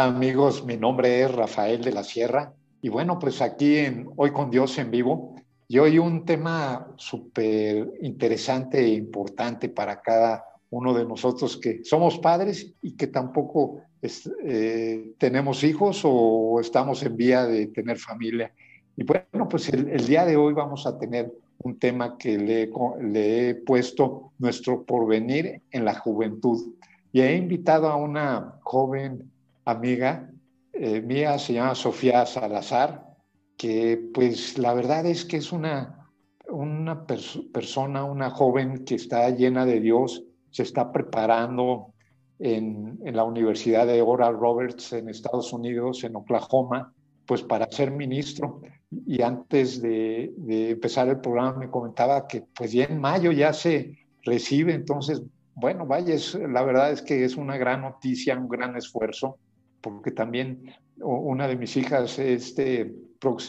Hola amigos, mi nombre es Rafael de la Sierra y bueno, pues aquí en Hoy con Dios en vivo y hoy un tema súper interesante e importante para cada uno de nosotros que somos padres y que tampoco eh, tenemos hijos o estamos en vía de tener familia. Y bueno, pues el, día de hoy vamos a tener un tema que le, le he puesto nuestro porvenir en la juventud. Y he invitado a una joven amiga eh, mía, se llama Sofía Salazar, que pues la verdad es que es una, una persona, una joven que está llena de Dios, se está preparando en, en, la Universidad de Oral Roberts en Estados Unidos, en Oklahoma, pues para ser ministro. Y antes de, de empezar el programa me comentaba que pues ya en mayo ya se recibe, entonces bueno, vaya, la verdad es que es una gran noticia, un gran esfuerzo, porque también una de mis hijas este,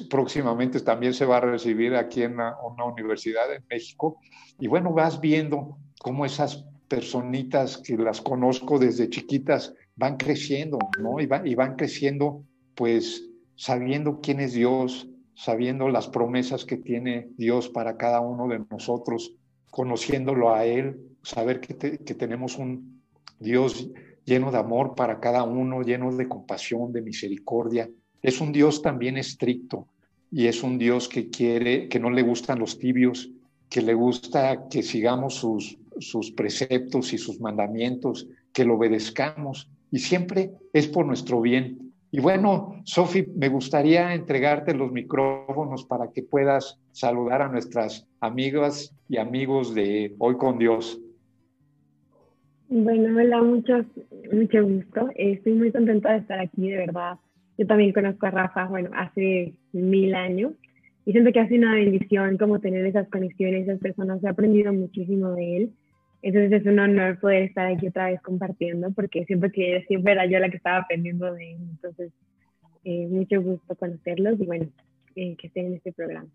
próximamente también se va a recibir aquí en una, universidad en México. Y bueno, vas viendo cómo esas personitas que las conozco desde chiquitas van creciendo, ¿no? Y, y van creciendo pues sabiendo quién es Dios, sabiendo las promesas que tiene Dios para cada uno de nosotros, conociéndolo a Él, saber que, tenemos un Dios lleno de amor para cada uno, lleno de compasión, de misericordia. Es un Dios también estricto y es un Dios que quiere, que no le gustan los tibios, que le gusta que sigamos sus, sus preceptos y sus mandamientos, que lo obedezcamos y siempre es por nuestro bien. Y bueno, Sofi, me gustaría entregarte los micrófonos para que puedas saludar a nuestras amigas y amigos de Hoy con Dios. Bueno, hola, mucho, gusto. Estoy muy contenta de estar aquí, de verdad. Yo también conozco a Rafa, bueno, hace mil años y siento que ha sido una bendición como tener esas conexiones, esas personas. He aprendido muchísimo de él. Entonces es un honor poder estar aquí otra vez compartiendo, porque siempre que siempre era yo la que estaba aprendiendo de él. Entonces, eh, mucho gusto conocerlos y bueno, eh, que estén en este programa.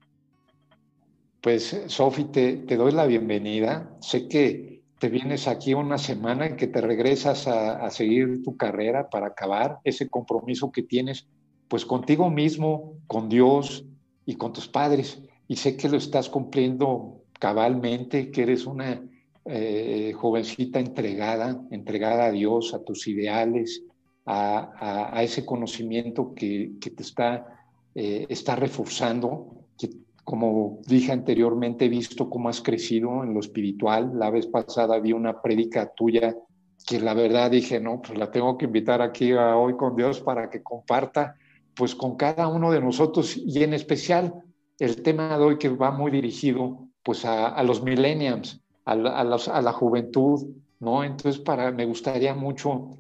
Pues, Sofi, te, te doy la bienvenida. Sé que te vienes aquí una semana y que te regresas a, seguir tu carrera para acabar ese compromiso que tienes, pues contigo mismo, con Dios y con tus padres. Y sé que lo estás cumpliendo cabalmente, que eres una eh, jovencita entregada, entregada a Dios, a tus ideales, a, ese conocimiento que, te está, eh, está reforzando, como dije anteriormente, he visto cómo has crecido en lo espiritual. La vez pasada vi una prédica tuya que la verdad dije, no, pues la tengo que invitar aquí a hoy con Dios para que comparta pues con cada uno de nosotros y en especial el tema de hoy que va muy dirigido pues a, los millennials, a la, juventud, ¿no? Entonces, para, me gustaría mucho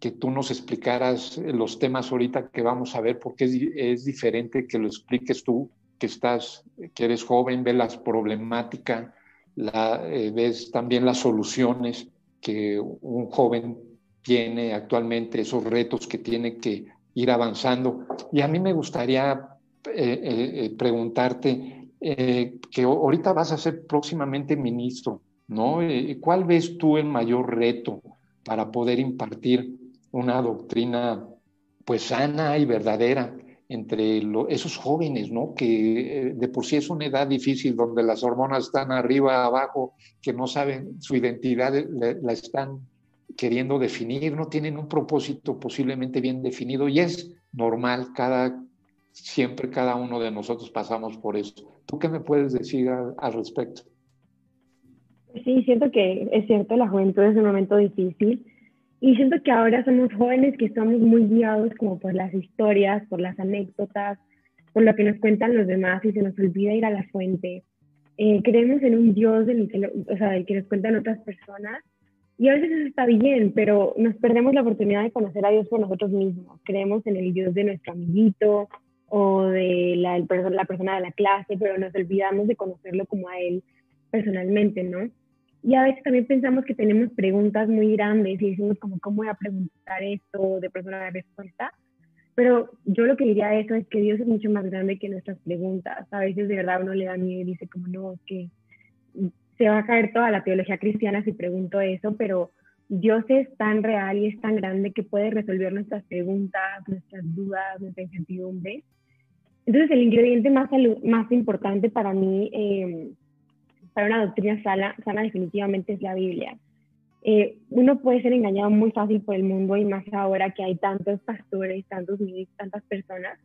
que tú nos explicaras los temas ahorita que vamos a ver, porque es, diferente que lo expliques tú, que estás, que eres joven, ves las problemáticas, la, eh, ves también las soluciones que un joven tiene actualmente, esos retos que tiene que ir avanzando. Y a mí me gustaría eh, eh, preguntarte, que ahorita vas a ser próximamente ministro, ¿no? Eh, ¿Cuál ves tú el mayor reto para poder impartir una doctrina pues sana y verdadera entre esos jóvenes, ¿no? Que eh, de por sí es una edad difícil donde las hormonas están arriba, abajo, que no saben su identidad, eh, la están queriendo definir, no tienen un propósito posiblemente bien definido y es normal, cada, siempre cada uno de nosotros pasamos por eso. ¿Tú qué me puedes decir al respecto? Sí, siento que es cierto, la juventud es un momento difícil y siento que ahora somos jóvenes que estamos muy guiados como por las historias, por las anécdotas, por lo que nos cuentan los demás y se nos olvida ir a la fuente. Eh, creemos en un Dios del que, o sea, del que nos cuentan otras personas y a veces eso está bien, pero nos perdemos la oportunidad de conocer a Dios por nosotros mismos. Creemos en el Dios de nuestro amiguito o de la, la persona de la clase, pero nos olvidamos de conocerlo como a Él personalmente, ¿no? Y a veces también pensamos que tenemos preguntas muy grandes y decimos como, ¿cómo voy a preguntar esto de persona de respuesta? Pero yo lo que diría a eso es que Dios es mucho más grande que nuestras preguntas. A veces de verdad uno le da miedo y dice como, no, es que se va a caer toda la teología cristiana si pregunto eso, pero Dios es tan real y es tan grande que puede resolver nuestras preguntas, nuestras dudas, nuestra incertidumbre. Entonces, el ingrediente más, más importante para mí, eh, para una doctrina sana, sana, definitivamente es la Biblia. Eh, uno puede ser engañado muy fácil por el mundo y más ahora que hay tantos pastores, tantos tantas personas.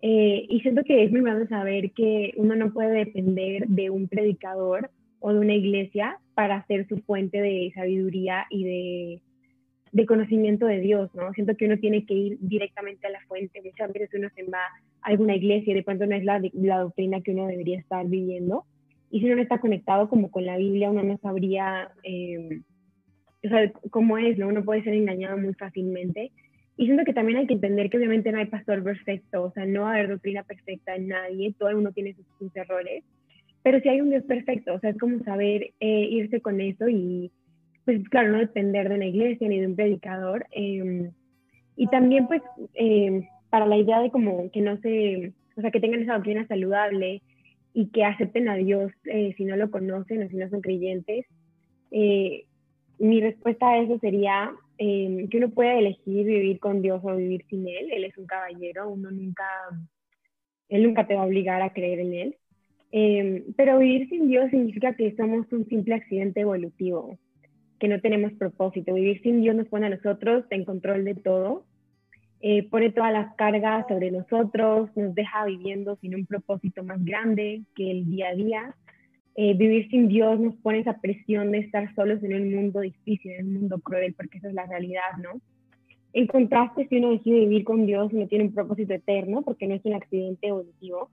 Eh, y siento que es muy bueno saber que uno no puede depender de un predicador o de una iglesia para ser su fuente de sabiduría y de, de, conocimiento de Dios, ¿no? Siento que uno tiene que ir directamente a la fuente. Muchas veces uno se va a alguna iglesia y de pronto no es la, la doctrina que uno debería estar viviendo. Y si uno no está conectado como con la Biblia, uno no sabría eh, o sea, cómo es, ¿no? Uno puede ser engañado muy fácilmente. Y siento que también hay que entender que obviamente no hay pastor perfecto, o sea, no va a haber doctrina perfecta en nadie, todo el mundo tiene sus, sus errores pero si hay un Dios perfecto, o sea, es como saber eh, irse con eso y, pues claro, no depender de una iglesia ni de un predicador. Em, y también, pues, em, para la idea de como que no se, o sea, que tengan esa doctrina saludable y que acepten a Dios eh, si no lo conocen o si no son creyentes, eh, mi respuesta a eso sería em, que uno puede elegir vivir con Dios o vivir sin Él. Él es un caballero, uno nunca, Él nunca te va a obligar a creer en Él. Em, pero vivir sin Dios significa que somos un simple accidente evolutivo, que no tenemos propósito. Vivir sin Dios nos pone a nosotros en control de todo, eh, pone todas las cargas sobre nosotros, nos deja viviendo sin un propósito más grande que el día a día. Eh, vivir sin Dios nos pone esa presión de estar solos en un mundo difícil, en un mundo cruel, porque esa es la realidad, ¿no? En contraste, si uno decide vivir con Dios, no tiene un propósito eterno, porque no es un accidente evolutivo,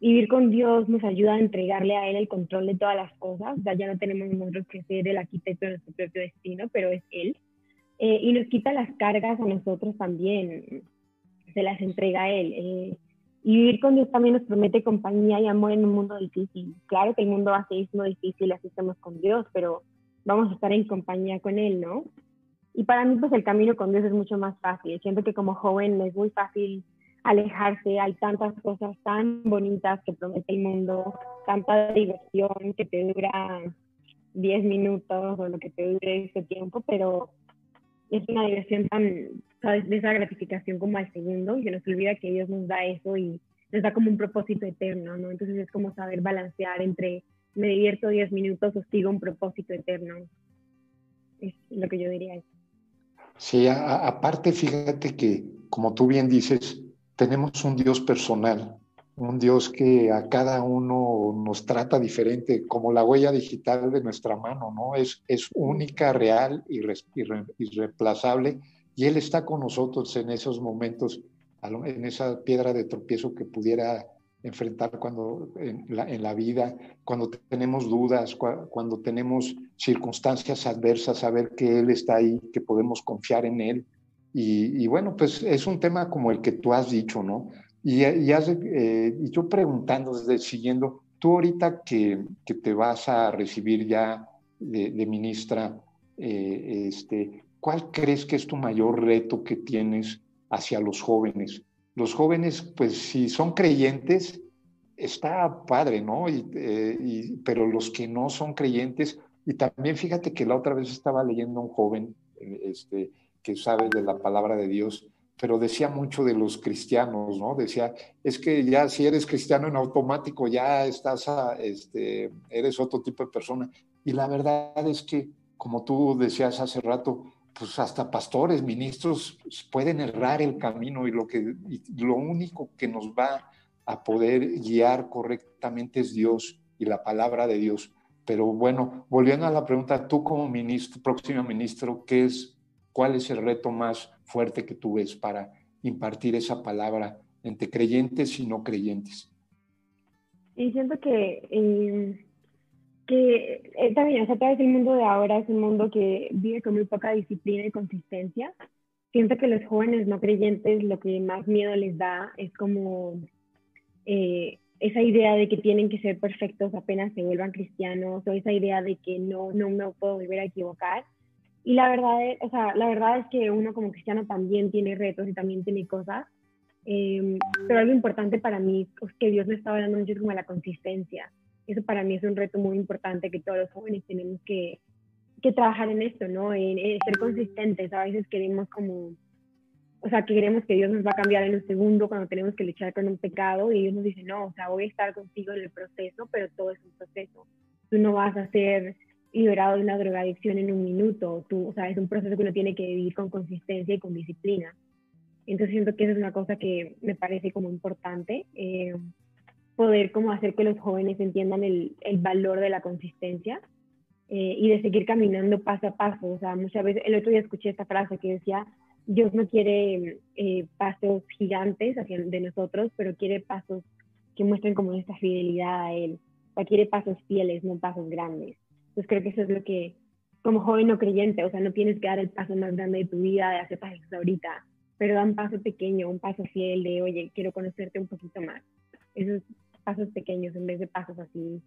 vivir con Dios nos ayuda a entregarle a Él el control de todas las cosas. O sea, ya no tenemos nosotros que ser el arquitecto de nuestro propio destino, pero es Él. Eh, y nos quita las cargas a nosotros también, se las entrega a Él. Eh, y vivir con Dios también nos promete compañía y amor en un mundo difícil. Claro que el mundo va a seguir siendo difícil, así estamos con Dios, pero vamos a estar en compañía con Él, ¿no? Y para mí, pues el camino con Dios es mucho más fácil. Siento que como joven es muy fácil alejarse, hay tantas cosas tan bonitas que promete el mundo, tanta diversión que te dura 10 minutos o lo que te dure ese tiempo, pero es una diversión tan, ¿sabes? De esa gratificación como al segundo, y se nos olvida que Dios nos da eso y nos da como un propósito eterno, ¿no? Entonces es como saber balancear entre me divierto 10 minutos o sigo un propósito eterno. Es lo que yo diría. Sí, aparte, fíjate que, como tú bien dices, tenemos un Dios personal, un Dios que a cada uno nos trata diferente, como la huella digital de nuestra mano, ¿no? Es, es única, real, irreemplazable, y Él está con nosotros en esos momentos, en esa piedra de tropiezo que pudiera enfrentar cuando en la vida, cuando tenemos dudas, cuando tenemos circunstancias adversas, saber que Él está ahí, que podemos confiar en Él y, bueno, pues es un tema como el que tú has dicho, ¿no? Y, y, eh, yo preguntando, siguiendo, tú ahorita que, que te vas a recibir ya de, ministra, eh, este, ¿cuál crees que es tu mayor reto que tienes hacia los jóvenes? Los jóvenes, pues si son creyentes, está padre, ¿no? Y, eh, pero los que no son creyentes, y también fíjate que la otra vez estaba leyendo a un joven, este, que sabe de la palabra de Dios, pero decía mucho de los cristianos, ¿no? Decía, es que ya si eres cristiano en automático, ya estás, a, este, eres otro tipo de persona. Y la verdad es que, como tú decías hace rato, pues hasta pastores, ministros pueden errar el camino y lo, que, lo único que nos va a poder guiar correctamente es Dios y la palabra de Dios. Pero bueno, volviendo a la pregunta, tú como ministro, próximo ministro, ¿qué es ¿Cuál es el reto más fuerte que tú ves para impartir esa palabra entre creyentes y no creyentes? Y siento que, eh, que eh, también, o sea, tal vez el mundo de ahora es un mundo que vive con muy poca disciplina y consistencia. Siento que los jóvenes no creyentes lo que más miedo les da es como eh, esa idea de que tienen que ser perfectos apenas se vuelvan cristianos o esa idea de que no, no me puedo volver a equivocar. Y la verdad, es, o sea, la verdad es que uno como cristiano también tiene retos y también tiene cosas, em, pero algo importante para mí es que Dios me estaba dando mucho como la consistencia. Eso para mí es un reto muy importante que todos los jóvenes tenemos que, que trabajar en esto, ¿no? En, ser consistentes. A veces queremos como, o sea, que queremos que Dios nos va a cambiar en un segundo cuando tenemos que luchar con un pecado y Dios nos dice, no, o sea, voy a estar contigo en el proceso, pero todo es un proceso. Tú no vas a ser liberado de una drogadicción en un minuto, tú, o sea, es un proceso que uno tiene que vivir con consistencia y con disciplina. Entonces siento que esa es una cosa que me parece como importante, eh, poder como hacer que los jóvenes entiendan el, el valor de la consistencia eh, y de seguir caminando paso a paso. O sea, muchas veces, el otro día escuché esta frase que decía, Dios no quiere eh, pasos gigantes hacia de nosotros, pero quiere pasos que muestren como nuestra fidelidad a Él. O sea, quiere pasos fieles, no pasos grandes. Entonces creo que eso es lo que, como joven no creyente, o sea, no tienes que dar el paso más grande de tu vida, de hacer pasos ahorita, pero da un paso pequeño, un paso fiel de, oye, quiero conocerte un poquito más. Esos pasos pequeños en vez de pasos así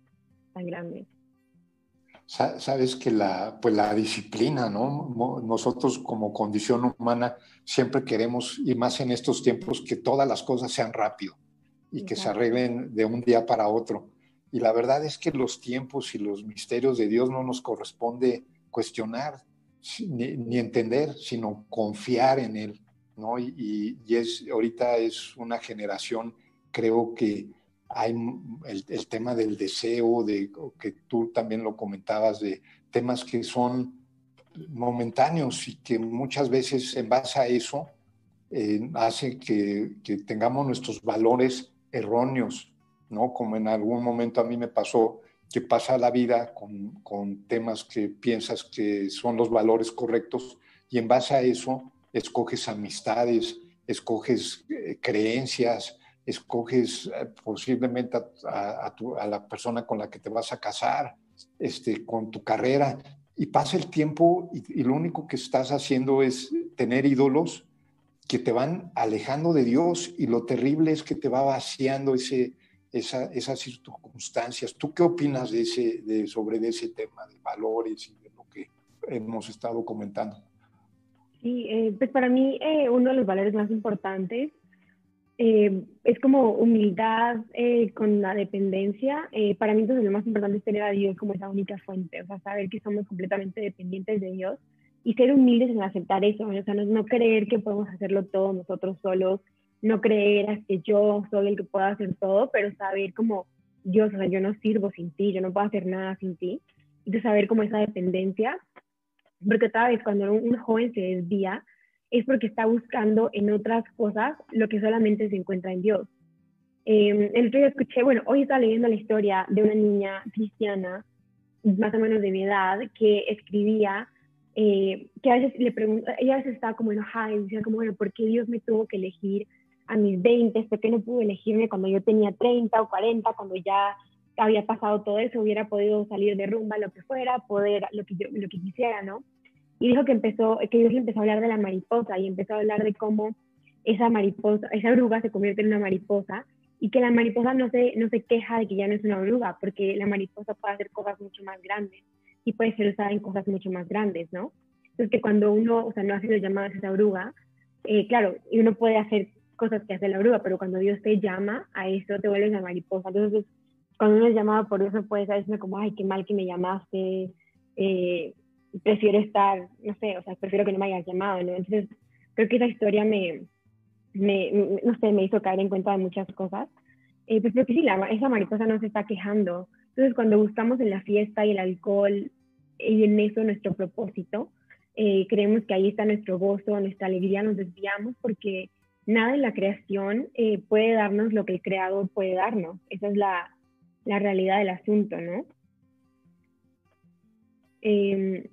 tan grandes sabes que la, pues la disciplina, ¿no? Nosotros como condición humana siempre queremos, y más en estos tiempos, que todas las cosas sean rápido y que se arreglen de un día para otro. Y la verdad es que los tiempos y los misterios de Dios no nos corresponde cuestionar ni, entender, sino confiar en Él, ¿no? Y, y, es, ahorita es una generación, creo que hay el, tema del deseo, de que tú también lo comentabas, de temas que son momentáneos y que muchas veces en base a eso eh, hace que, tengamos nuestros valores erróneos, ¿no? Como en algún momento a mí me pasó que pasa la vida con, con temas que piensas que son los valores correctos y en base a eso escoges amistades, escoges eh, creencias, escoges eh, posiblemente a, la persona con la que te vas a casar, este, con tu carrera, y pasa el tiempo y, lo único que estás haciendo es tener ídolos que te van alejando de Dios y lo terrible es que te va vaciando ese, esas circunstancias. ¿Tú qué opinas de ese, de, sobre ese tema de valores y de lo que hemos estado comentando? Sí, eh, pues para mí eh, uno de los valores más importantes eh, es como humildad eh, con la dependencia. Eh, para mí entonces lo más importante es tener a Dios como esa única fuente, o sea, saber que somos completamente dependientes de Dios y ser humildes en aceptar eso, o sea, no, creer que podemos hacerlo todo nosotros solos, no creer que yo soy el que pueda hacer todo, pero saber como Dios, o sea, yo no sirvo sin ti, yo no puedo hacer nada sin ti, y de saber como esa dependencia, porque otra vez cuando un joven se desvía, es porque está buscando en otras cosas lo que solamente se encuentra en Dios. Eh, el otro día escuché, bueno, hoy estaba leyendo la historia de una niña cristiana, más o menos de mi edad, que escribía, eh, que a veces le pregunta, ella a veces estaba como enojada y decía como, bueno, ¿por qué Dios me tuvo que elegir a mis 20? ¿Por qué no pudo elegirme cuando yo tenía 30 o 40, cuando ya había pasado todo eso, hubiera podido salir de rumba, lo que fuera, poder, lo que yo, lo que quisiera, ¿no? y dijo que empezó, que Dios le empezó a hablar de la mariposa y empezó a hablar de cómo esa mariposa, esa oruga se convierte en una mariposa y que la mariposa no se, no se queja de que ya no es una oruga, porque la mariposa puede hacer cosas mucho más grandes y puede ser usada en cosas mucho más grandes, ¿no? Entonces que cuando uno, o sea, no hace los llamados a esa oruga, eh, claro, y uno puede hacer cosas que hace la oruga, pero cuando Dios te llama a eso, te vuelves una mariposa. Entonces, cuando uno es llamado por Dios, puede decirme como, ay, qué mal que me llamaste, eh, prefiero estar, no sé, o sea, prefiero que no me hayas llamado, ¿no? Entonces, creo que esa historia me, me, no sé, me hizo caer en cuenta de muchas cosas. Eh, pues porque sí, la, esa mariposa no se está quejando. Entonces, cuando buscamos en la fiesta y el alcohol y en eso nuestro propósito, eh, creemos que ahí está nuestro gozo, nuestra alegría, nos desviamos porque nada en la creación eh, puede darnos lo que el creador puede darnos. Esa es la, la realidad del asunto, ¿no? Eh,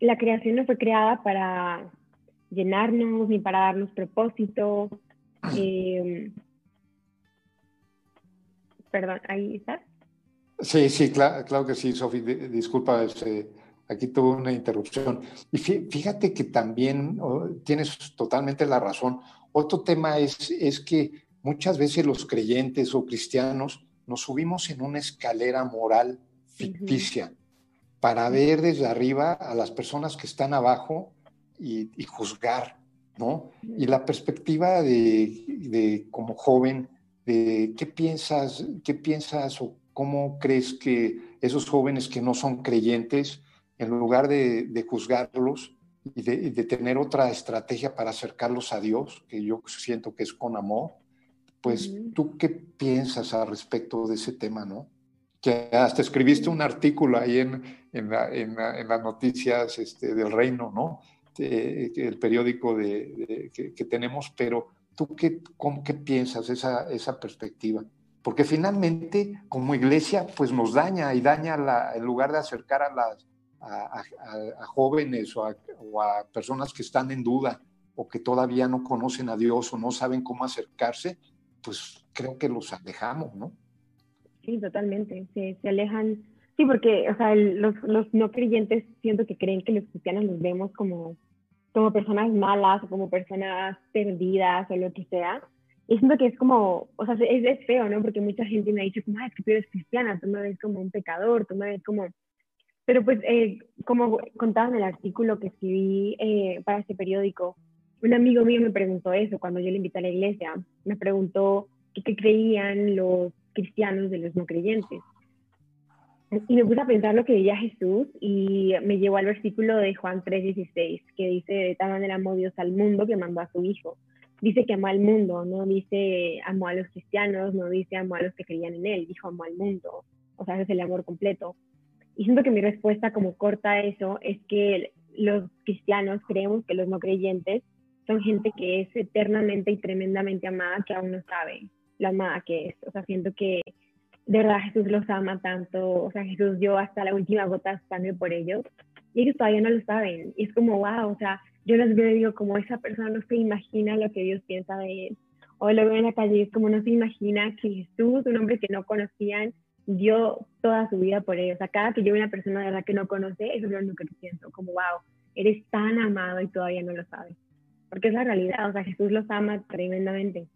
la creación no fue creada para llenarnos ni para darnos propósito. Eh, perdón, ahí estás. Sí, sí, claro, que sí, Sofi. Disculpa, este, aquí tuve una interrupción. Y fíjate que también oh, tienes totalmente la razón. Otro tema es, es que muchas veces los creyentes o cristianos nos subimos en una escalera moral ficticia para ver desde arriba a las personas que están abajo y, juzgar, ¿no? Y la perspectiva de, como joven, de qué piensas, qué piensas o cómo crees que esos jóvenes que no son creyentes en lugar de, juzgarlos y de, tener otra estrategia para acercarlos a Dios, que yo siento que es con amor, pues tú qué piensas al respecto de ese tema, ¿no? Que hasta escribiste un artículo ahí en, en, las noticias este, del reino, ¿no? el periódico de, que, tenemos, pero tú qué, cómo, qué piensas esa, esa perspectiva? Porque finalmente, como iglesia, pues nos daña y daña la, en lugar de acercar a las, a, jóvenes o, a, personas que están en duda o que todavía no conocen a Dios o no saben cómo acercarse, pues creo que los alejamos, ¿no? Sí, totalmente. Se, se alejan. Sí, porque, o sea, los, los, no creyentes siento que creen que los cristianos los vemos como, como personas malas o como personas perdidas o lo que sea. Y siento que es como, o sea, es, es feo, ¿no? Porque mucha gente me ha dicho como, es que tú eres cristiana, tú me ves como un pecador, tú me ves como pero pues, eh, como contaba en el artículo que escribí eh, para este periódico, un amigo mío me preguntó eso cuando yo le invité a la iglesia. Me preguntó qué, creían los cristianos de los no creyentes. Y me puse a pensar lo que decía Jesús y me llevó al versículo de Juan 3:16, que dice, de tal manera amó Dios al mundo que mandó a su Hijo. Dice que amó al mundo, no dice amó a los cristianos, no dice amó a los que creían en Él, dijo amó al mundo. O sea, es el amor completo. Y siento que mi respuesta como corta a eso es que los cristianos creemos que los no creyentes son gente que es eternamente y tremendamente amada que aún no sabe la amada que es. O sea, siento que de verdad Jesús los ama tanto, o sea, Jesús dio hasta la última gota de sangre por ellos y ellos todavía no lo saben. Y es como, wow, o sea, yo les veo y digo, como esa persona no se imagina lo que Dios piensa de él. O lo veo en la calle y es como no se imagina que Jesús, un hombre que no conocían, dio toda su vida por ellos. O sea, cada que yo veo una persona de verdad que no conoce, eso es lo único que siento, como, wow, eres tan amado y todavía no lo sabes. Porque es la realidad, o sea, Jesús los ama tremendamente.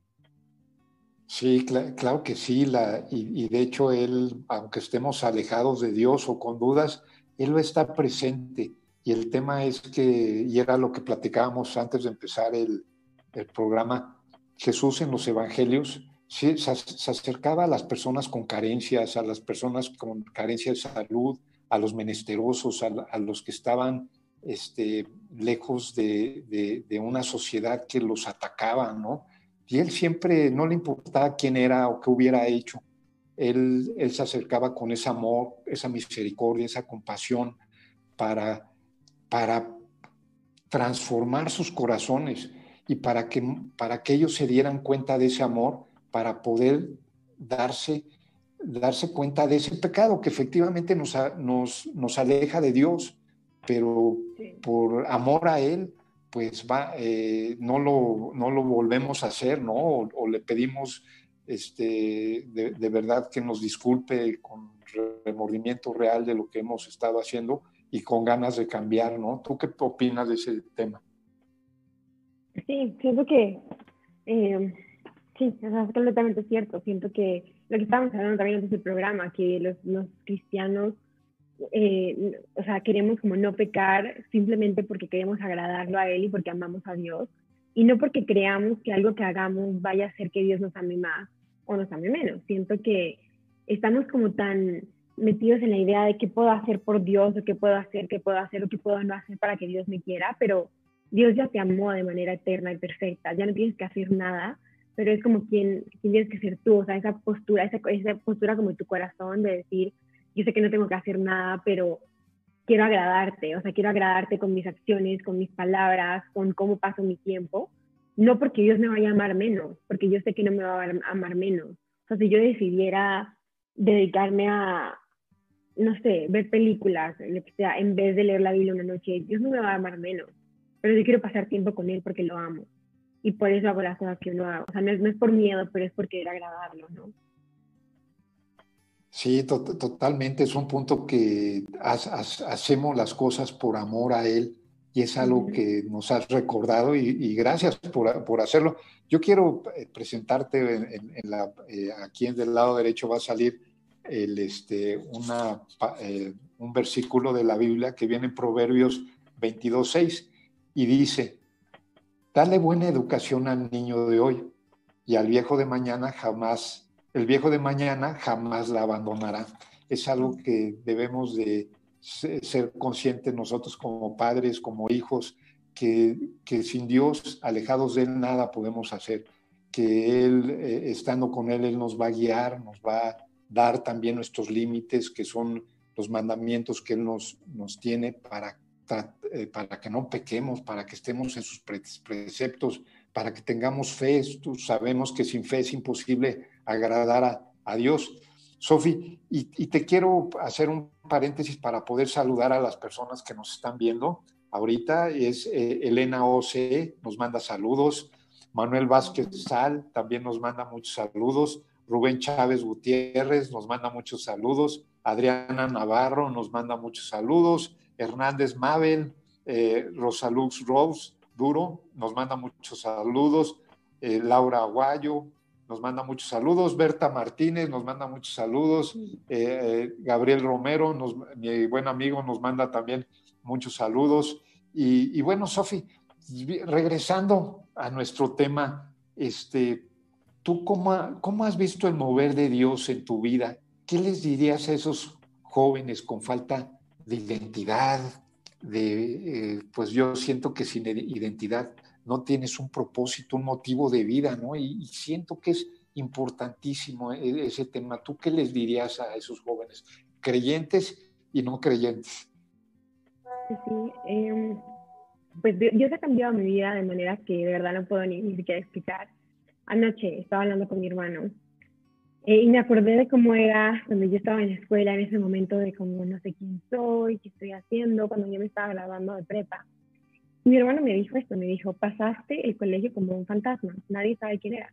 Sí, claro que sí, la, y, de hecho Él, aunque estemos alejados de Dios o con dudas, Él lo está presente. Y el tema es que, y era lo que platicábamos antes de empezar el, el programa, Jesús en los evangelios se, acercaba a las personas con carencias, a las personas con carencia de salud, a los menesterosos, a, los que estaban este, lejos de, una sociedad que los atacaba, ¿no? Y él siempre no le importaba quién era o qué hubiera hecho. Él, se acercaba con ese amor, esa misericordia, esa compasión para, para transformar sus corazones y para que, para que ellos se dieran cuenta de ese amor para poder darse, darse cuenta de ese pecado que efectivamente nos, nos, nos aleja de Dios, pero por amor a Él, pues va, eh, no, lo, no lo volvemos a hacer, ¿no? O, le pedimos este, de, de, verdad que nos disculpe con remordimiento real de lo que hemos estado haciendo y con ganas de cambiar, ¿no? ¿Tú qué opinas de ese tema? Sí, siento que eh, Sí, es completamente cierto. Siento que lo que estábamos hablando también antes del programa, que los, los cristianos, eh, o sea, queremos como no pecar simplemente porque queremos agradarlo a Él y porque amamos a Dios, y no porque creamos que algo que hagamos vaya a hacer que Dios nos ame más o nos ame menos. Siento que estamos como tan metidos en la idea de qué puedo hacer por Dios, o qué puedo hacer, qué puedo hacer, o qué puedo no hacer para que Dios me quiera, pero Dios ya te amó de manera eterna y perfecta, ya no tienes que hacer nada pero es como quien, quien tienes que ser tú, o sea, esa postura, esa, esa postura como tu corazón de decir, yo sé que no tengo que hacer nada, pero quiero agradarte, o sea, quiero agradarte con mis acciones, con mis palabras, con cómo paso mi tiempo, no porque Dios me vaya a amar menos, porque yo sé que no me va a amar menos. O sea, si yo decidiera dedicarme a, no sé, ver películas, lo que sea, en vez de leer la Biblia una noche, Dios no me va a amar menos, pero yo quiero pasar tiempo con Él porque lo amo y por eso hago las cosas que uno hago. O sea, no es, por miedo, pero es porque era agradarlo, ¿no? Sí, totalmente. Es un punto que hacemos las cosas por amor a Él y es algo que nos has recordado y, gracias por, por, hacerlo. Yo quiero eh, presentarte en, la, eh, aquí en del lado derecho va a salir el, este, una, eh, un versículo de la Biblia que viene en Proverbios 22.6 y dice, Dale buena educación al niño de hoy y al viejo de mañana jamás, el viejo de mañana jamás la abandonará. Es algo que debemos de, ser conscientes nosotros como padres, como hijos, que, sin Dios, alejados de Él, nada podemos hacer, que Él, eh, estando con Él, Él nos va a guiar, nos va a dar también nuestros límites, que son los mandamientos que Él nos, nos tiene para, para que no pequemos, para que estemos en sus preceptos, para que tengamos fe. Tú sabemos que sin fe es imposible agradar a, a Dios. Sofi, y, te quiero hacer un paréntesis para poder saludar a las personas que nos están viendo. Ahorita es eh, Elena O.C., nos manda saludos. Manuel Vázquez Sal también nos manda muchos saludos. Rubén Chávez Gutiérrez nos manda muchos saludos. Adriana Navarro nos manda muchos saludos. Hernández Mabel, eh, Rosalux Rose Duro nos manda muchos saludos. Eh, Laura Aguayo, nos manda muchos saludos, Berta Martínez nos manda muchos saludos, eh, Gabriel Romero, mi buen amigo, nos manda también muchos saludos. Y, bueno, Sofi, regresando a nuestro tema, este, ¿tú cómo, cómo has visto el mover de Dios en tu vida? ¿Qué les dirías a esos jóvenes con falta de identidad? De, eh, pues yo siento que sin identidad no tienes un propósito, un motivo de vida, ¿no? Y, siento que es importantísimo e, ese tema. ¿Tú qué les dirías a esos jóvenes, creyentes y no creyentes? Sí, eh, pues Dios ha cambiado mi vida de manera que de verdad no puedo ni, ni siquiera explicar. Anoche estaba hablando con mi hermano eh, y me acordé de cómo era cuando yo estaba en la escuela, en ese momento de cómo no sé quién soy, qué estoy haciendo, cuando yo me estaba graduando de prepa mi hermano me dijo esto, me dijo, pasaste el colegio como un fantasma, nadie sabe quién era.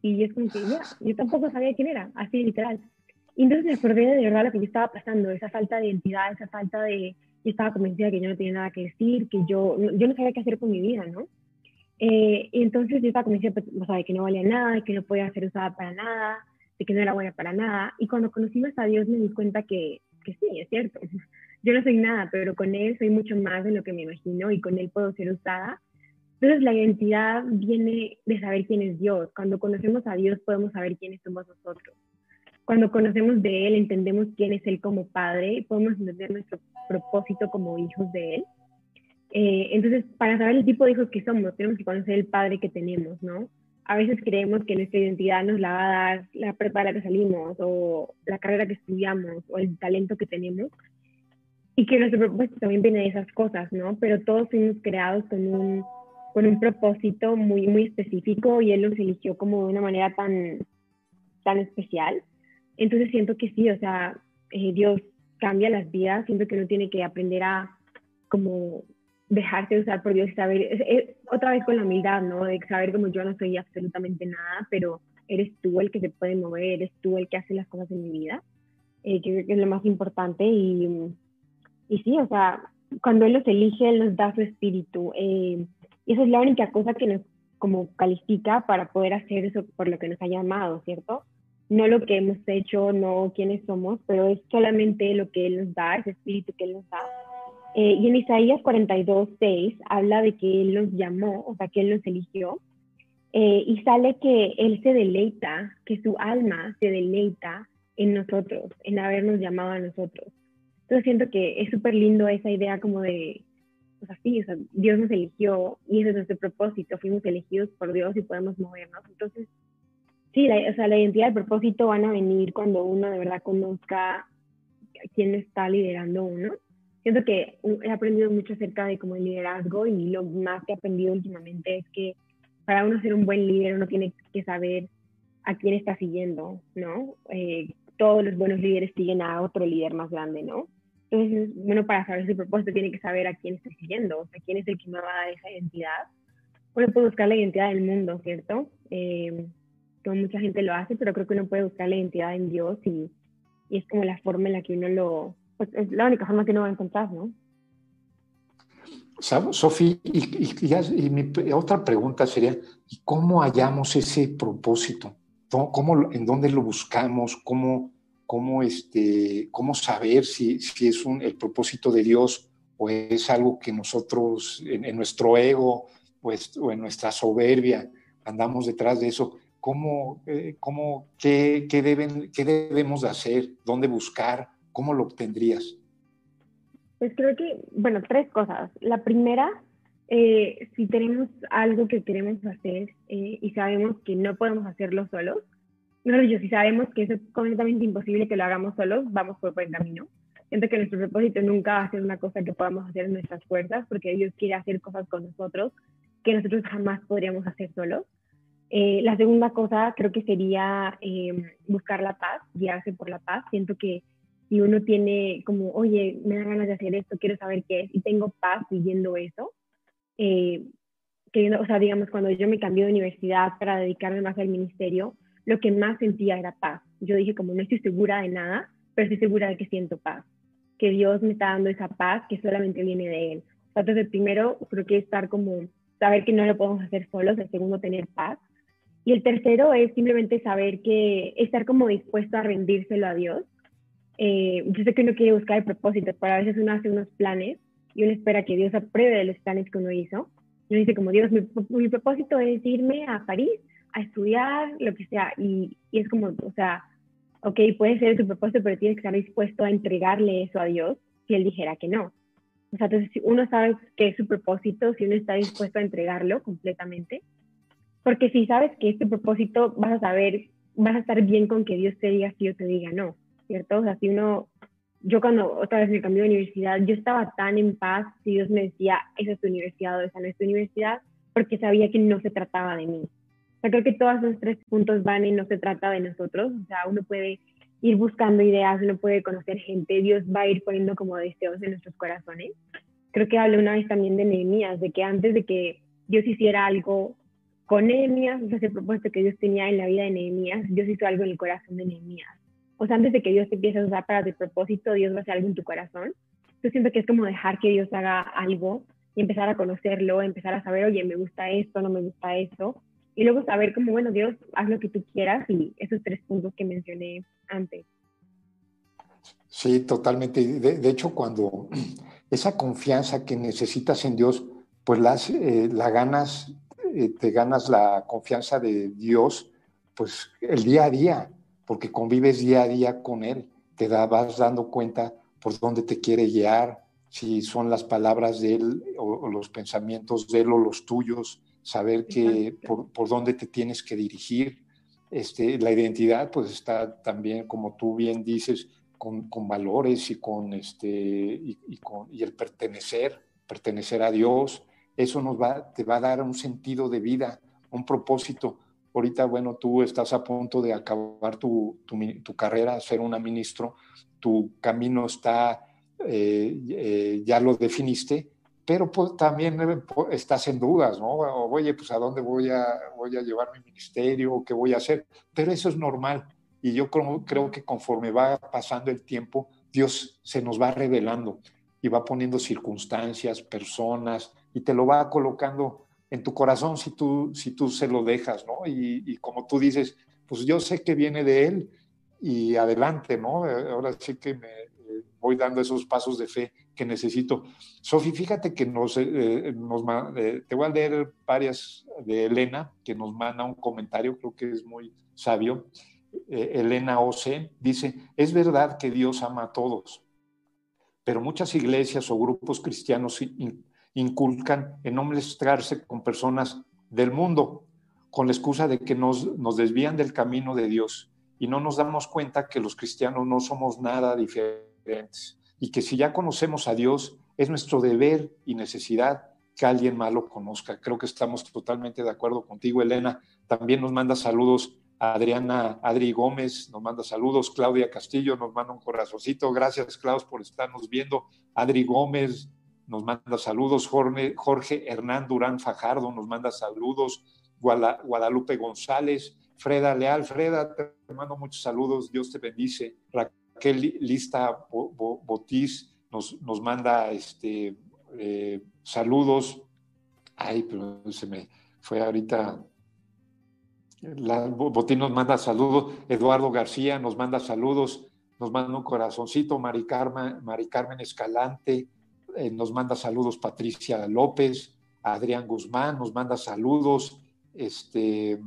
Y yo es como que, ya, yo tampoco sabía quién era, así literal. Y entonces me acordé de verdad lo que yo estaba pasando, esa falta de identidad, esa falta de, yo estaba convencida que yo no tenía nada que decir, que yo, yo no sabía qué hacer con mi vida, ¿no? Eh, y entonces yo estaba convencida pues, o sea, de que no valía nada, que no podía ser usada para nada, de que no era buena para nada. Y cuando conocí más a Dios me di cuenta que, que sí, es cierto yo no soy nada, pero con él soy mucho más de lo que me imagino y con él puedo ser usada. Entonces la identidad viene de saber quién es Dios. Cuando conocemos a Dios podemos saber quiénes somos nosotros. Cuando conocemos de Él, entendemos quién es Él como Padre podemos entender nuestro propósito como hijos de Él. Eh, entonces, para saber el tipo de hijos que somos, tenemos que conocer el Padre que tenemos, ¿no? A veces creemos que nuestra identidad nos la va a dar la prepa que salimos o la carrera que estudiamos o el talento que tenemos, y que nuestro propósito también viene de esas cosas, ¿no? Pero todos fuimos creados con un, con un propósito muy, muy específico y Él nos eligió como de una manera tan, tan especial. Entonces siento que sí, o sea, eh, Dios cambia las vidas, siento que uno tiene que aprender a como dejarse usar por Dios y saber, otra vez con la humildad, ¿no? De saber como yo no soy absolutamente nada, pero eres tú el que se puede mover, eres tú el que hace las cosas en mi vida, eh, que es lo más importante y y sí, o sea, cuando Él los elige, Él nos da su espíritu. Eh, y esa es la única cosa que nos como califica para poder hacer eso por lo que nos ha llamado, ¿cierto? No lo que hemos hecho, no quiénes somos, pero es solamente lo que Él nos da, ese espíritu que Él nos da. Eh, y en Isaías 42, 6 habla de que Él nos llamó, o sea, que Él nos eligió. Eh, y sale que Él se deleita, que su alma se deleita en nosotros, en habernos llamado a nosotros. Entonces siento que es súper lindo esa idea como de, pues así, o sea, Dios nos eligió y ese es nuestro propósito, fuimos elegidos por Dios y podemos movernos. Entonces, sí, la, o sea, la identidad y el propósito van a venir cuando uno de verdad conozca quién está liderando uno. Siento que he aprendido mucho acerca de como el liderazgo y lo más que he aprendido últimamente es que para uno ser un buen líder uno tiene que saber a quién está siguiendo, ¿no? Eh, todos los buenos líderes siguen a otro líder más grande, ¿no? Entonces, bueno, para saber su propósito tiene que saber a quién está siguiendo, o sea, quién es el que me va a dar esa identidad. Uno puede buscar la identidad del mundo, ¿cierto? Eh, como mucha gente lo hace, pero creo que uno puede buscar la identidad en Dios y, y es como la forma en la que uno lo, pues es la única forma que uno va a encontrar, ¿no? Sofía, y, mi otra pregunta sería, ¿y cómo hallamos ese propósito? ¿Cómo, ¿En dónde lo buscamos? ¿Cómo, cómo, este, cómo saber si, si es un, el propósito de Dios o es algo que nosotros en, nuestro ego pues, o en nuestra soberbia andamos detrás de eso. ¿Cómo, eh, cómo, qué, qué, deben, ¿Qué debemos de hacer? ¿Dónde buscar? ¿Cómo lo obtendrías? Pues creo que, bueno, tres cosas. La primera, eh, si tenemos algo que queremos hacer eh, y sabemos que no podemos hacerlo solos, mejor dicho, si sabemos que es completamente imposible que lo hagamos solos, vamos por buen camino. Siento que nuestro propósito nunca va a ser una cosa que podamos hacer en nuestras fuerzas, porque Dios quiere hacer cosas con nosotros que nosotros jamás podríamos hacer solos. Eh, la segunda cosa creo que sería em, buscar la paz, guiarse por la paz. Siento que si uno tiene como, oye, me da ganas de hacer esto, quiero saber qué es, y tengo paz viviendo eso, eh, que, o sea, digamos, cuando yo me cambié de universidad para dedicarme más al ministerio, lo que más sentía era paz. Yo dije, como no estoy segura de nada, pero estoy segura de que siento paz, que Dios me está dando esa paz que solamente viene de Él. Entonces, primero, creo que estar como, saber que no lo podemos hacer solos, el segundo, tener paz. Y el tercero es simplemente saber que estar como dispuesto a rendírselo a Dios. Eh, yo sé que uno quiere buscar el propósito, pero a veces uno hace unos planes y uno espera que Dios apruebe de los planes que uno hizo. Uno dice como, Dios, mi, propósito es irme a París a estudiar, lo que sea. Y, y, es como, o sea, ok, puede ser tu propósito, pero tienes que estar dispuesto a entregarle eso a Dios si Él dijera que no. O sea, entonces si uno sabe que es su propósito, si uno está dispuesto a entregarlo completamente, porque si sabes que es tu propósito, vas a saber, vas a estar bien con que Dios te diga sí o te diga no, ¿cierto? O sea, si uno yo cuando otra vez me cambié de universidad, yo estaba tan en paz si Dios me decía, esa es tu universidad o esa no es tu universidad, porque sabía que no se trataba de mí. O sea, creo que todos esos tres puntos van y no se trata de nosotros. O sea, uno puede ir buscando ideas, uno puede conocer gente, Dios va a ir poniendo como deseos en nuestros corazones. Creo que hablé una vez también de Nehemías, de que antes de que Dios hiciera algo con Nehemías, o sea, ese propósito que Dios tenía en la vida de Nehemías, Dios hizo algo en el corazón de Nehemías o sea, antes de que Dios te empiece a usar para tu propósito, Dios va a hacer algo en tu corazón. Yo siento que es como dejar que Dios haga algo y empezar a conocerlo, empezar a saber, oye, me gusta esto, no me gusta eso. Y luego saber como, bueno, Dios, haz lo que tú quieras y esos tres puntos que mencioné antes. Sí, totalmente. De, hecho, cuando esa confianza que necesitas en Dios, pues las, eh, la ganas, eh, te ganas la confianza de Dios, pues el día a día porque convives día a día con Él, te vas dando cuenta por dónde te quiere guiar, si son las palabras de Él o, los pensamientos de Él o los tuyos, saber que por, dónde te tienes que dirigir. Este, la identidad pues está también, como tú bien dices, con, valores y con, este, y, con, y el pertenecer, pertenecer a Dios. Eso nos va, te va a dar un sentido de vida, un propósito Ahorita, bueno, tú estás a punto de acabar tu, tu, carrera, ser una ministro, tu camino está, eh, eh, ya lo definiste, pero pues, también eh, estás en dudas, ¿no? Oye, pues a dónde voy a, voy a llevar mi ministerio, qué voy a hacer, pero eso es normal. Y yo creo, creo que conforme va pasando el tiempo, Dios se nos va revelando y va poniendo circunstancias, personas, y te lo va colocando en tu corazón si tú, si tú se lo dejas, ¿no? Y, como tú dices, pues yo sé que viene de Él y adelante, ¿no? Ahora sí que me eh, voy dando esos pasos de fe que necesito. Sofi, fíjate que nos, eh, eh, te voy a leer varias de Elena, que nos manda un comentario, creo que es muy sabio. Elena Ose dice, es verdad que Dios ama a todos, pero muchas iglesias o grupos cristianos inculcan en no mezclarse con personas del mundo, con la excusa de que nos, nos desvían del camino de Dios y no nos damos cuenta que los cristianos no somos nada diferentes y que si ya conocemos a Dios, es nuestro deber y necesidad que alguien más lo conozca. Creo que estamos totalmente de acuerdo contigo, Elena. También nos manda saludos Adriana, Adri Gómez nos manda saludos, Claudia Castillo nos manda un corazoncito. Gracias, Claus, por estarnos viendo. Adri Gómez, nos manda saludos, Jorge, Hernán Durán Fajardo nos manda saludos, Guadalupe González, Freda Leal, Freda, te mando muchos saludos, Dios te bendice, Raquel Lista Botiz nos, nos manda este, eh, saludos, ay, pero se me fue ahorita, la, Botín nos manda saludos, Eduardo García nos manda saludos, nos manda un corazoncito, Mari Mari Carmen Escalante, eh, nos manda saludos Patricia López, Adrián Guzmán nos manda saludos, este,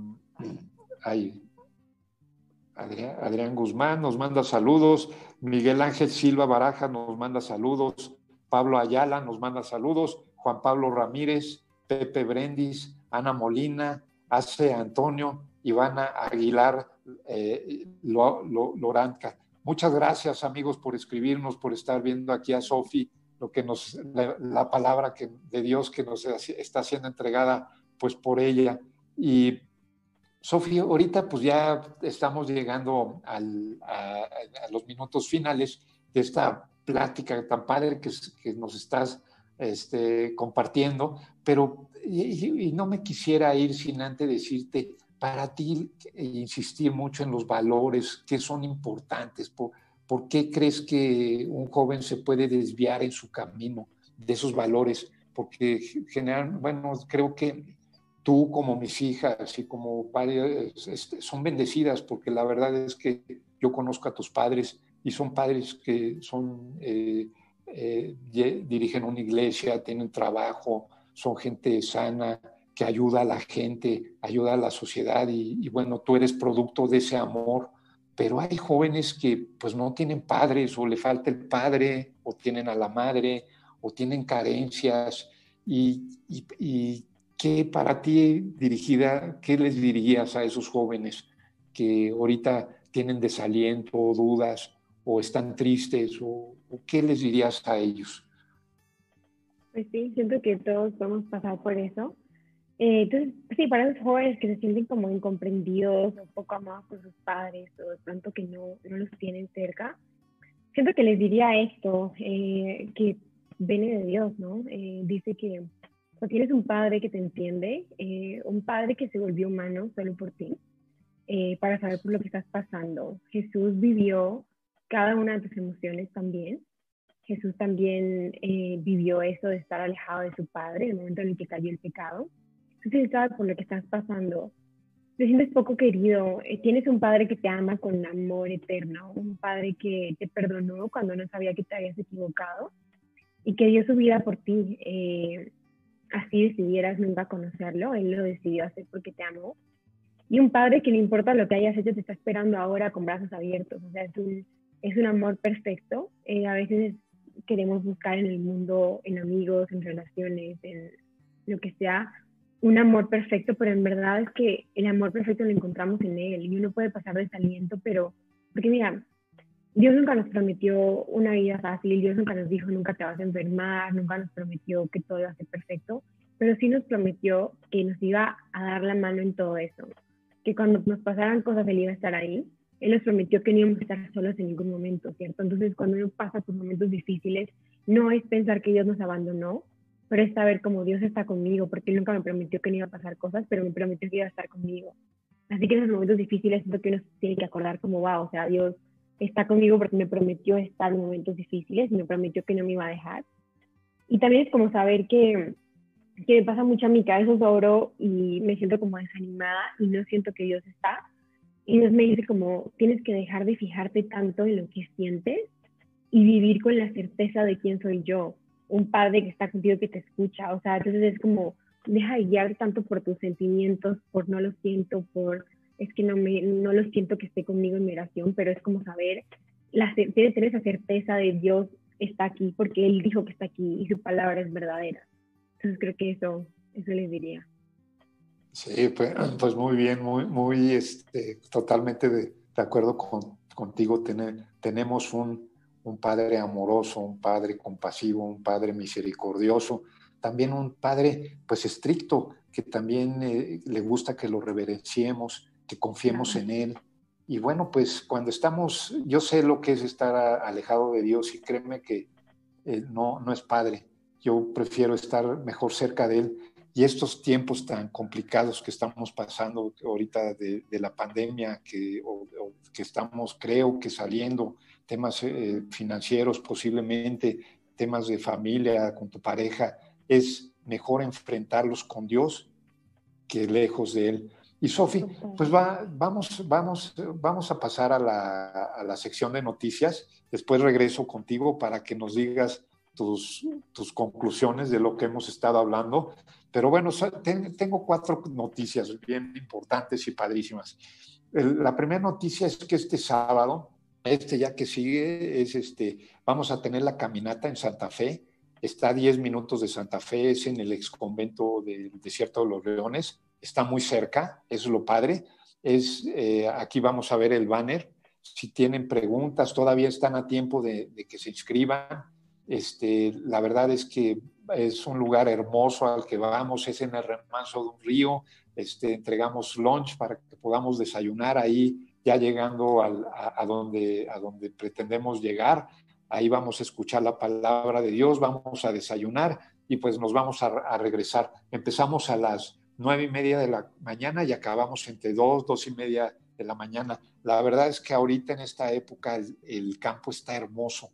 Adrián, Guzmán nos manda saludos, Miguel Ángel Silva Baraja nos manda saludos, Pablo Ayala nos manda saludos, Juan Pablo Ramírez, Pepe Brendis, Ana Molina, Ace Antonio, Ivana Aguilar eh, Loranca. Muchas gracias amigos por escribirnos, por estar viendo aquí a Sofi, lo que nos, la, palabra que, de Dios que nos está siendo entregada pues por ella. Y Sofía, ahorita pues ya estamos llegando a, los minutos finales de esta plática tan padre que, que nos estás este, compartiendo, pero y, no me quisiera ir sin antes decirte, para ti, insistir mucho en los valores que son importantes, por, ¿por qué crees que un joven se puede desviar en su camino de esos valores? Porque general, bueno, creo que tú como mis hijas y como padres este, son bendecidas porque la verdad es que yo conozco a tus padres y son padres que son, eh, eh, dirigen una iglesia, tienen trabajo, son gente sana, que ayuda a la gente, ayuda a la sociedad y, y, bueno, tú eres producto de ese amor, pero hay jóvenes que pues no tienen padres o le falta el padre o tienen a la madre o tienen carencias y, y ¿qué para ti dirigida, qué les dirías a esos jóvenes que ahorita tienen desaliento, dudas o están tristes o, qué les dirías a ellos? Pues sí, siento que todos podemos pasar por eso. Eh, entonces, sí, para los jóvenes que se sienten como incomprendidos o poco amados por sus padres o de pronto que no, no los tienen cerca, siento que les diría esto, eh, que viene de Dios, ¿no? Eh, dice que o tienes un padre que te entiende, eh, un padre que se volvió humano solo por ti, eh, para saber por lo que estás pasando. Jesús vivió cada una de tus emociones también. Jesús también eh, vivió eso de estar alejado de su padre, el momento en el que cayó el pecado. Entonces, sabes por lo que estás pasando. Te sientes poco querido. tienes un padre que te ama con amor eterno, un padre que te perdonó cuando no sabía que te habías equivocado y que dio su vida por ti así decidieras nunca conocerlo, él lo decidió hacer porque te amó. Y un padre que no importa lo que hayas hecho, te está esperando ahora con brazos abiertos. O sea, es un, es un amor perfecto. Eh, a veces queremos buscar en el mundo, en amigos, en relaciones, en lo que sea, un amor perfecto, pero en verdad es que el amor perfecto lo encontramos en él y uno puede pasar desaliento, pero, porque mira, Dios nunca nos prometió una vida fácil, Dios nunca nos dijo nunca te vas a enfermar, nunca nos prometió que todo iba a ser perfecto, pero sí nos prometió que nos iba a dar la mano en todo eso, que cuando nos pasaran cosas Él iba a estar ahí. Él nos prometió que no íbamos a estar solos en ningún momento, ¿cierto? Entonces, cuando uno pasa por momentos difíciles, no es pensar que Dios nos abandonó, pero es saber cómo Dios está conmigo, porque Él nunca me prometió que no iba a pasar cosas, pero me prometió que iba a estar conmigo. Así que en esos momentos difíciles siento que uno tiene que acordar como, wow, o sea, Dios está conmigo porque me prometió estar en momentos difíciles, me prometió que no me iba a dejar. Y también es como saber que, que me pasa mucho a mi cabeza sobre y me siento como desanimada y no siento que Dios está. Y Dios me dice como, tienes que dejar de fijarte tanto en lo que sientes y vivir con la certeza de quién soy yo, un padre que está contigo que te escucha. O sea, entonces es como, deja de guiar tanto por tus sentimientos, por no lo siento, por es que no, me, no lo siento que esté conmigo en mi oración, pero es como saber, la, tener esa certeza de Dios está aquí porque Él dijo que está aquí y su palabra es verdadera. Entonces creo que eso, eso les diría. Sí, pues, pues muy bien, muy, muy este, totalmente de, de acuerdo con, contigo. tenemos un, un padre amoroso, un padre compasivo, un padre misericordioso, también un padre pues estricto, que también eh, le gusta que lo reverenciemos, que confiemos en Él. Y bueno, pues cuando estamos, yo sé lo que es estar alejado de Dios y créeme que eh, no, no es padre. Yo prefiero estar mejor cerca de Él. Y estos tiempos tan complicados que estamos pasando ahorita de, la pandemia, que, que estamos, creo que saliendo, temas eh, financieros posiblemente, temas de familia con tu pareja, es mejor enfrentarlos con Dios que lejos de Él. Y Sofi, pues va, vamos, vamos, vamos a pasar a la, a la, sección de noticias. Después regreso contigo para que nos digas tus, tus conclusiones de lo que hemos estado hablando. Pero bueno, tengo cuatro noticias bien importantes y padrísimas. la primera noticia es que este sábado, este ya que sigue, es este, vamos a tener la caminata en Santa Fe está a 10 minutos de Santa Fe, es en el ex convento del Desierto de los Leones, está muy cerca, es lo padre. Es, eh, aquí vamos a ver el banner. Si tienen preguntas, todavía están a tiempo de, que se inscriban. Este, la verdad es que es un lugar hermoso al que vamos, es en el remanso de un río. Este, entregamos lunch para que podamos desayunar ahí, ya llegando a, donde, a donde pretendemos llegar. Ahí vamos a escuchar la palabra de Dios, vamos a desayunar y pues nos vamos a regresar. Empezamos a las nueve y media de la mañana y acabamos entre dos, dos y media de la mañana. La verdad es que ahorita en esta época el, campo está hermoso,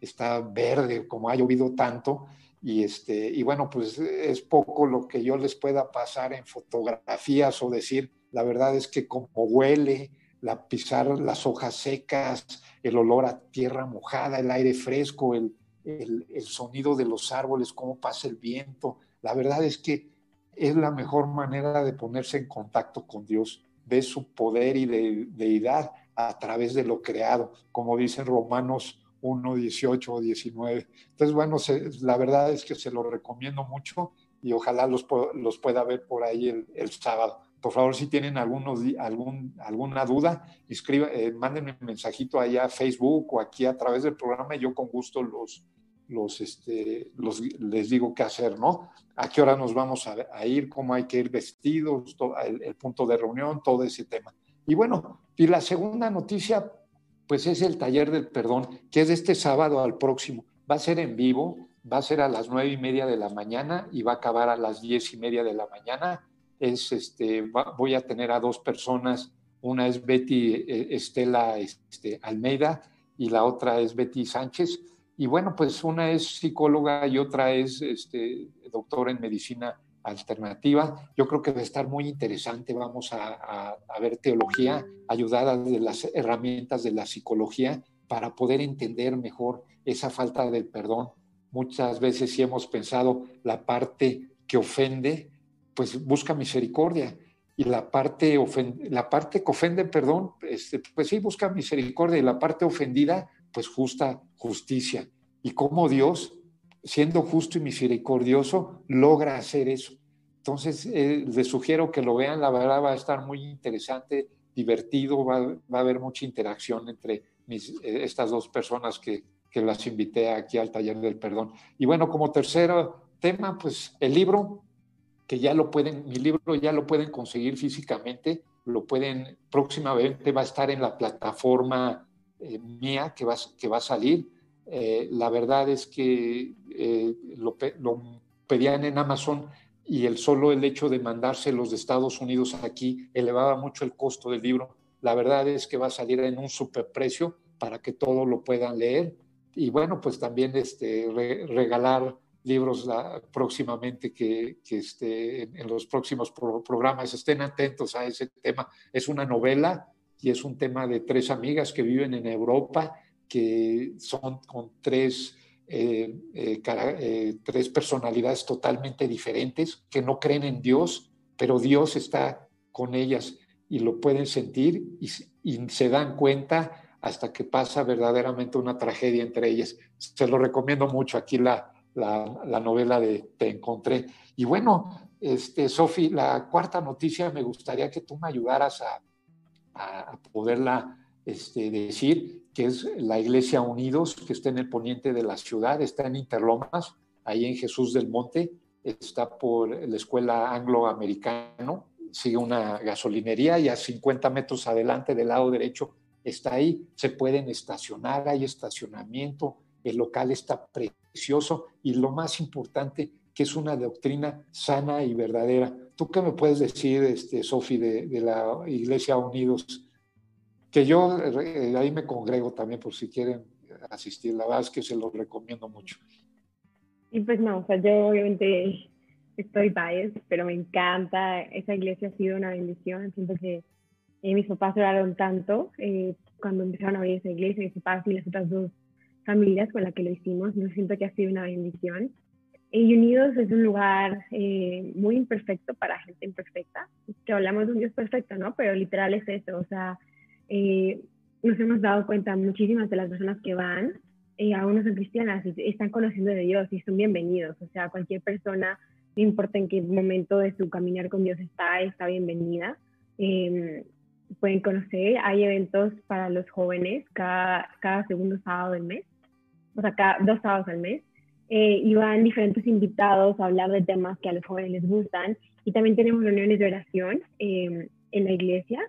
está verde, como ha llovido tanto, y, este, y bueno, pues es poco lo que yo les pueda pasar en fotografías o decir, la verdad es que como huele, la pisar las hojas secas, el olor a tierra mojada, el aire fresco, el, el, el sonido de los árboles, cómo pasa el viento, la verdad es que es la mejor manera de ponerse en contacto con Dios, ve su poder y de, deidad a través de lo creado, como dicen Romanos 1, 18 o 19. Entonces, bueno, la verdad es que se lo recomiendo mucho y ojalá los, los pueda ver por ahí el, sábado. Por favor, si tienen algún, alguna duda, escriba, eh, mándenme un mensajito allá a Facebook o aquí a través del programa y yo con gusto los, este, les digo qué hacer, ¿no? A qué hora nos vamos a, ir, cómo hay que ir vestidos, el, punto de reunión, todo ese tema. Y bueno, y la segunda noticia, pues es el taller del perdón, que es de este sábado al próximo. Va a ser en vivo, va a ser a las nueve y media de la mañana y va a acabar a las diez y media de la mañana. Es, este, voy a tener a dos personas, una es Betty eh, Estela este, Almeida y la otra es Betty Sánchez y bueno, pues una es psicóloga y otra es este, doctora en medicina alternativa. Yo creo que va a estar muy interesante. Vamos a, ver teología ayudada de las herramientas de la psicología para poder entender mejor esa falta del perdón. Muchas veces si hemos pensado la parte que ofende, pues busca misericordia. Y la parte, la parte que ofende perdón, este, pues sí, busca misericordia. Y la parte ofendida, pues justa justicia. Y cómo Dios, siendo justo y misericordioso, logra hacer eso. Entonces, eh, les sugiero que lo vean, la verdad va a estar muy interesante, divertido, va, a haber mucha interacción entre eh, estas dos personas que, que las invité aquí al taller del perdón. Y bueno, como tercer tema, pues el libro, que ya lo pueden, mi libro ya lo pueden conseguir físicamente, lo pueden, próximamente va a estar en la plataforma eh, mía que va, que va a salir. Eh, la verdad es que eh, lo, pedían en Amazon y el solo el hecho de mandarse los de Estados Unidos aquí elevaba mucho el costo del libro. La verdad es que va a salir en un superprecio para que todos lo puedan leer. Y bueno, pues también este, regalar libros próximamente que, que este, en, los próximos programas estén atentos a ese tema. Es una novela y es un tema de tres amigas que viven en Europa, que son con tres, eh, eh, eh, tres personalidades totalmente diferentes, que no creen en Dios, pero Dios está con ellas y lo pueden sentir y, se dan cuenta hasta que pasa verdaderamente una tragedia entre ellas. Se lo recomiendo mucho aquí la, la, novela de Te Encontré. Y bueno, este, Sofi, la cuarta noticia me gustaría que tú me ayudaras a, a, poderla este, decir, que es la Iglesia Unidos, que está en el poniente de la ciudad, está en Interlomas, ahí en Jesús del Monte, está por la escuela angloamericano, sigue una gasolinería y a 50 metros adelante del lado derecho está ahí, se pueden estacionar, hay estacionamiento, el local está precioso y lo más importante, que es una doctrina sana y verdadera. ¿Tú qué me puedes decir, este, Sofi, de, la Iglesia Unidos? Que yo eh, ahí me congrego también por si quieren asistir. La verdad es que se los recomiendo mucho. Y pues no, o sea, yo obviamente estoy biased, pero me encanta. Esa iglesia ha sido una bendición. Siento que eh, mis papás oraron tanto eh, cuando empezaron a abrir esa iglesia, mis papás y las otras dos familias con las que lo hicimos. Yo siento que ha sido una bendición. Y Unidos es un lugar eh, muy imperfecto para gente imperfecta, que hablamos de un Dios perfecto, ¿no? Pero literal es eso, o sea, eh, nos hemos dado cuenta muchísimas de las personas que van eh, son cristianas y están conociendo de Dios y son bienvenidos. O sea, cualquier persona, no importa en qué momento de su caminar con Dios está, está bienvenida. Em, pueden conocer, hay eventos para los jóvenes cada, cada segundo sábado del mes, o sea, cada dos sábados al mes. Eh, y van diferentes invitados a hablar de temas que a los jóvenes les gustan. Y también tenemos reuniones de oración em, en la iglesia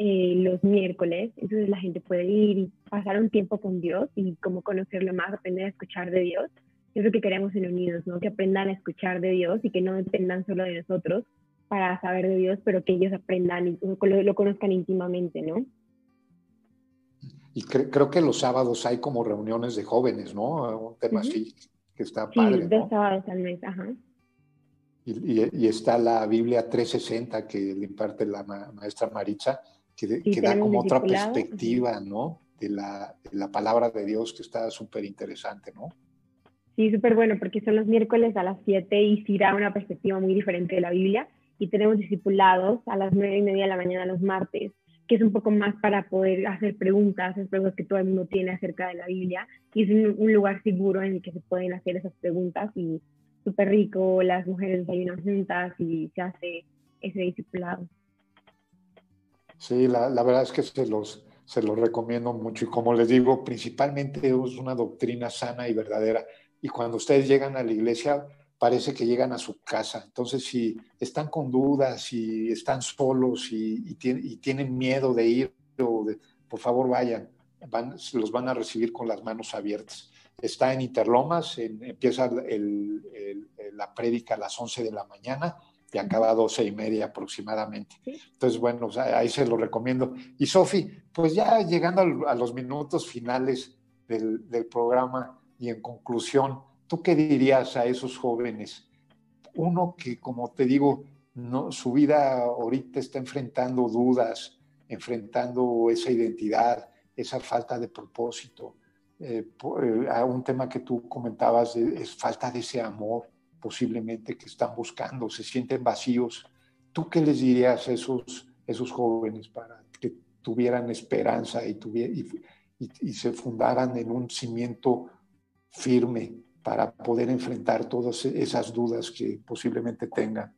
eh, los miércoles, entonces la gente puede ir y pasar un tiempo con Dios y como conocerlo más, aprender a escuchar de Dios. Es lo que queremos en Unidos, ¿no? Que aprendan a escuchar de Dios y que no dependan solo de nosotros para saber de Dios, pero que ellos aprendan y lo, conozcan íntimamente, ¿no? Y creo que los sábados hay como reuniones de jóvenes, ¿no? Un tema así que está padre. Sí, dos sábados al mes, ajá. Y, y, está la Biblia 360 que le imparte la maestra Maritza, que, da como otra perspectiva, ¿no? De la, la, palabra de Dios que está súper interesante, ¿no? Sí, súper bueno, porque son los miércoles a las 7 y sí da una perspectiva muy diferente de la Biblia. Y tenemos discipulados a las 9 y media de la mañana los martes, que es un poco más para poder hacer preguntas, esas preguntas que todo el mundo tiene acerca de la Biblia. Y es un, un lugar seguro en el que se pueden hacer esas preguntas y súper rico, las mujeres desayunan juntas y se hace ese discipulado. Sí, la, verdad es que se los, se los recomiendo mucho y como les digo, principalmente es una doctrina sana y verdadera. Y cuando ustedes llegan a la iglesia, parece que llegan a su casa. Entonces, si están con dudas, si están solos y, tienen miedo de ir, por favor vayan, van, los van a recibir con las manos abiertas. Está en Interlomas, empieza la prédica a las 11 de la mañana y acaba a doce y media aproximadamente. Entonces, bueno, ahí se lo recomiendo. Y Sofi, pues ya llegando a los minutos finales del, programa y en conclusión, ¿tú qué dirías a esos jóvenes? Uno que, como te digo, no, su vida ahorita está enfrentando dudas, enfrentando esa identidad, esa falta de propósito. Eh, eh, un tema que tú comentabas es falta de ese amor posiblemente que están buscando, se sienten vacíos. ¿Tú qué les dirías a esos, esos jóvenes para que tuvieran esperanza y, y, se fundaran en un cimiento firme para poder enfrentar todas esas dudas que posiblemente tengan?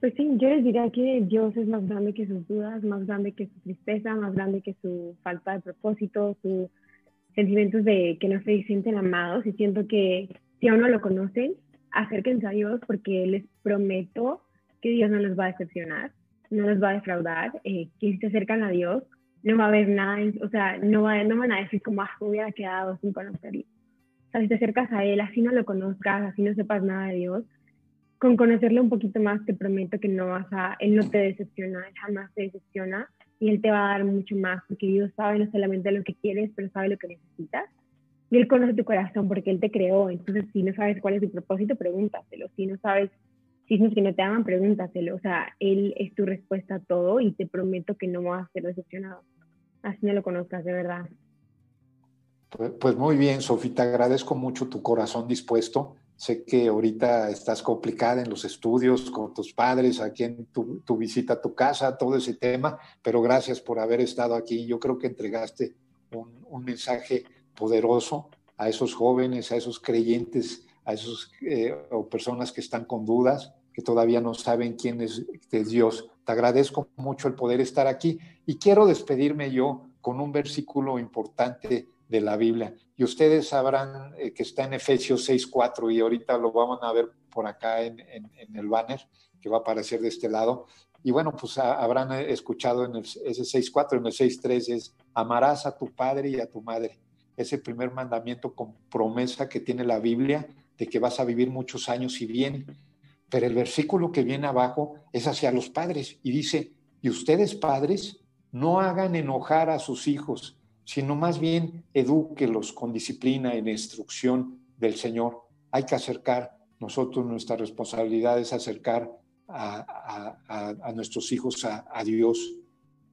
Pues sí, yo les diría que Dios es más grande que sus dudas, más grande que su tristeza, más grande que su falta de propósito, sus sentimientos de que no se sienten amados. Y siento que si aún no lo conocen, acérquense a Dios porque les prometo que Dios no los va a decepcionar, no los va a defraudar, eh, que si se acercan a Dios no va a haber nada, o sea, no, va, no van a decir como, ah, hubiera quedado sin conocerlo. Sea, si te acercas a Él, así no lo conozcas, así no sepas nada de Dios, con conocerlo un poquito más te prometo que no vas a, Él no te decepciona, Él jamás te decepciona y Él te va a dar mucho más porque Dios sabe no solamente lo que quieres, pero sabe lo que necesitas y Él conoce tu corazón porque Él te creó. Entonces, si no sabes cuál es tu propósito, pregúntaselo. Si no sabes si es que no te aman, pregúntaselo. O sea, Él es tu respuesta a todo y te prometo que no vas a ser decepcionado. Así no lo conozcas, de verdad. Pues, pues muy bien, Sofía, te agradezco mucho tu corazón dispuesto. Sé que ahorita estás complicada en los estudios con tus padres, aquí en tu, tu, visita a tu casa, todo ese tema, pero gracias por haber estado aquí. Yo creo que entregaste un, un mensaje poderoso a esos jóvenes, a esos creyentes, a esos eh, o personas que están con dudas, que todavía no saben quién es, Dios. Te agradezco mucho el poder estar aquí y quiero despedirme yo con un versículo importante de la Biblia. Y ustedes sabrán eh, que está en Efesios 6.4 y ahorita lo vamos a ver por acá en, el banner que va a aparecer de este lado. Y bueno, pues habrán escuchado en el, ese 6.4, en el 6.3 es, amarás a tu padre y a tu madre ese primer mandamiento con promesa que tiene la Biblia de que vas a vivir muchos años y bien. Pero el versículo que viene abajo es hacia los padres y dice, y ustedes padres no hagan enojar a sus hijos, sino más bien edúquelos con disciplina en instrucción del Señor. Hay que acercar, nosotros nuestra responsabilidad es acercar a, nuestros hijos a Dios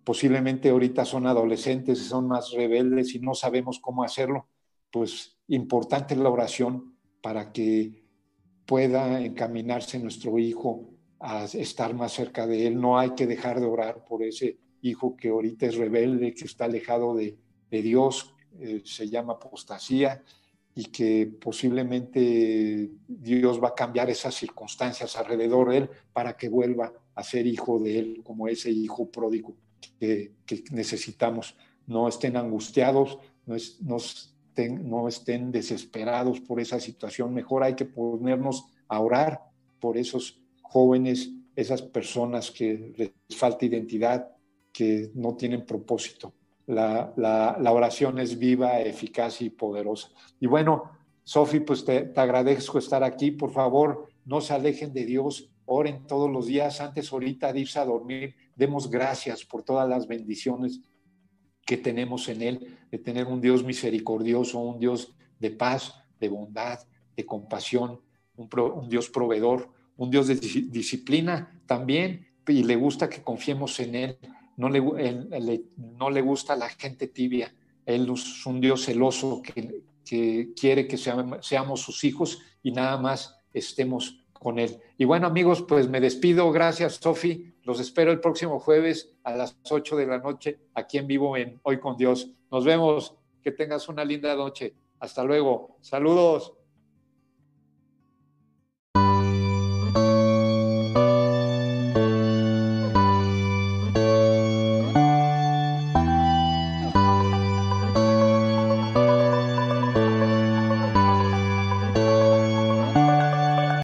posiblemente ahorita son adolescentes, son más rebeldes y no sabemos cómo hacerlo, pues importante la oración para que pueda encaminarse nuestro hijo a estar más cerca de él. No hay que dejar de orar por ese hijo que ahorita es rebelde, que está alejado de, Dios, eh, se llama apostasía y que posiblemente Dios va a cambiar esas circunstancias alrededor de él para que vuelva a ser hijo de él como ese hijo pródigo que, necesitamos. No estén angustiados, no, estén, no estén desesperados por esa situación. Mejor hay que ponernos a orar por esos jóvenes, esas personas que les falta identidad, que no tienen propósito. La, oración es viva, eficaz y poderosa. Y bueno, Sofi, pues te, agradezco estar aquí. Por favor, no se alejen de Dios, oren todos los días. Antes ahorita de irse a dormir, demos gracias por todas las bendiciones que tenemos en Él, de tener un Dios misericordioso, un Dios de paz, de bondad, de compasión, un Dios proveedor, un Dios de disciplina también, y le gusta que confiemos en Él. No le, no le gusta la gente tibia. Él es un Dios celoso que, que quiere que seamos, seamos sus hijos y nada más estemos con Él. Y bueno, amigos, pues me despido. Gracias, Sofi. Los espero el próximo jueves a las 8 de la noche aquí en vivo en Hoy con Dios. Nos vemos. Que tengas una linda noche. Hasta luego. Saludos.